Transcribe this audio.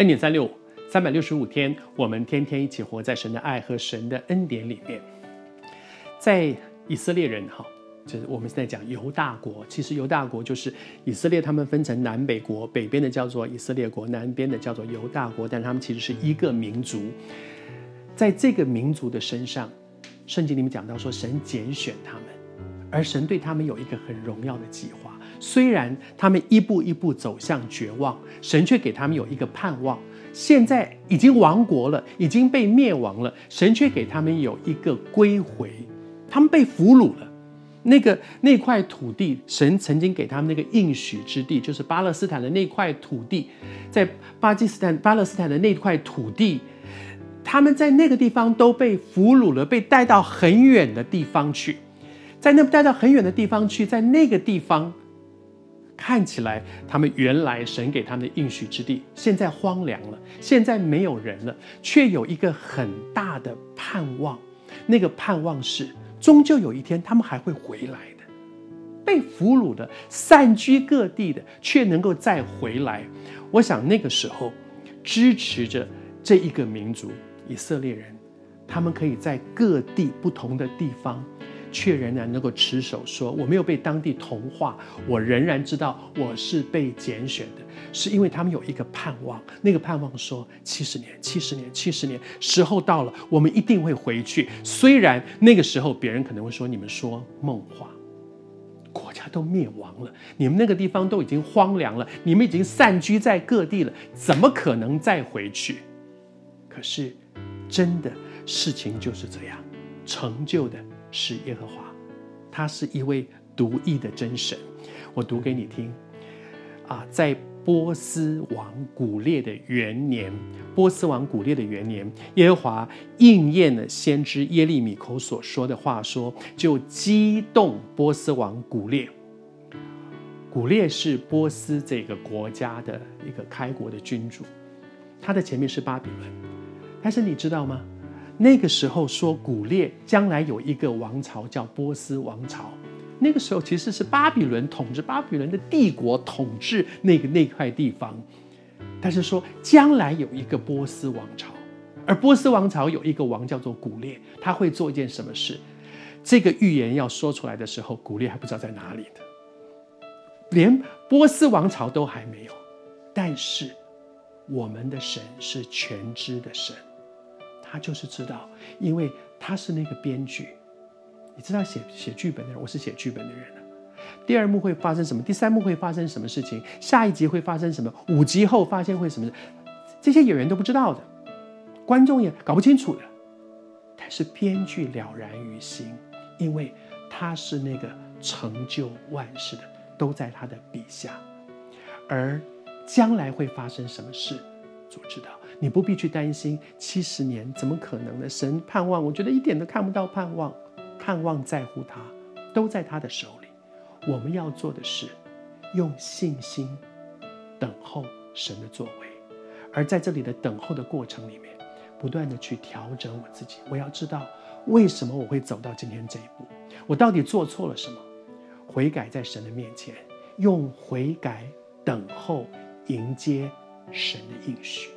恩典三六五，三百六十五天，我们天天一起活在神的爱和神的恩典里面。在以色列人哈，就是我们现在讲犹大国，其实犹大国就是以色列，他们分成南北国，北边的叫做以色列国，南边的叫做犹大国，但他们其实是一个民族。在这个民族的身上，圣经里面讲到说，神拣选他们，而神对他们有一个很荣耀的计划。虽然他们一步一步走向绝望，神却给他们有一个盼望。现在已经亡国了，已经被灭亡了，神却给他们有一个归回。他们被俘虏了，那个那块土地，神曾经给他们那个应许之地，就是巴勒斯坦的那块土地，在巴基斯坦、巴勒斯坦的那块土地，他们在那个地方都被俘虏了，被带到很远的地方去，在那带到很远的地方去，在那个地方。看起来，他们原来神给他们的应许之地，现在荒凉了，现在没有人了，却有一个很大的盼望。那个盼望是，终究有一天他们还会回来的。被俘虏的、散居各地的，却能够再回来。我想那个时候，支持着这一个民族以色列人，他们可以在各地不同的地方。却仍然能够持守说，我没有被当地同化，我仍然知道我是被拣选的，是因为他们有一个盼望，那个盼望说七十年、七十年、七十年，时候到了，我们一定会回去。虽然那个时候别人可能会说你们说梦话，国家都灭亡了，你们那个地方都已经荒凉了，你们已经散居在各地了，怎么可能再回去？可是真的事情就是这样，成就的。是耶和华，他是一位独一的真神。我读给你听啊，在波斯王古列的元年，波斯王古列的元年，耶和华应验了先知耶利米口所说的话，说就激动波斯王古列。古列是波斯这个国家的一个开国的君主，他的前面是巴比伦，但是你知道吗？那个时候说古列将来有一个王朝叫波斯王朝，那个时候其实是巴比伦统治巴比伦的帝国统治那个那块地方，但是说将来有一个波斯王朝，而波斯王朝有一个王叫做古列，他会做一件什么事？这个预言要说出来的时候，古列还不知道在哪里的，连波斯王朝都还没有，但是我们的神是全知的神。他就是知道，因为他是那个编剧。你知道写写剧本的人，我是写剧本的人。第二幕会发生什么？第三幕会发生什么事情？下一集会发生什么？五集后发现会什么？这些演员都不知道的，观众也搞不清楚的。但是编剧了然于心，因为他是那个成就万事的，都在他的笔下。而将来会发生什么事，主知道。你不必去担心七十年怎么可能呢？神盼望，我觉得一点都看不到盼望。盼望在乎他，都在他的手里。我们要做的是，用信心等候神的作为。而在这里的等候的过程里面，不断的去调整我自己。我要知道为什么我会走到今天这一步，我到底做错了什么？悔改在神的面前，用悔改等候迎接神的应许。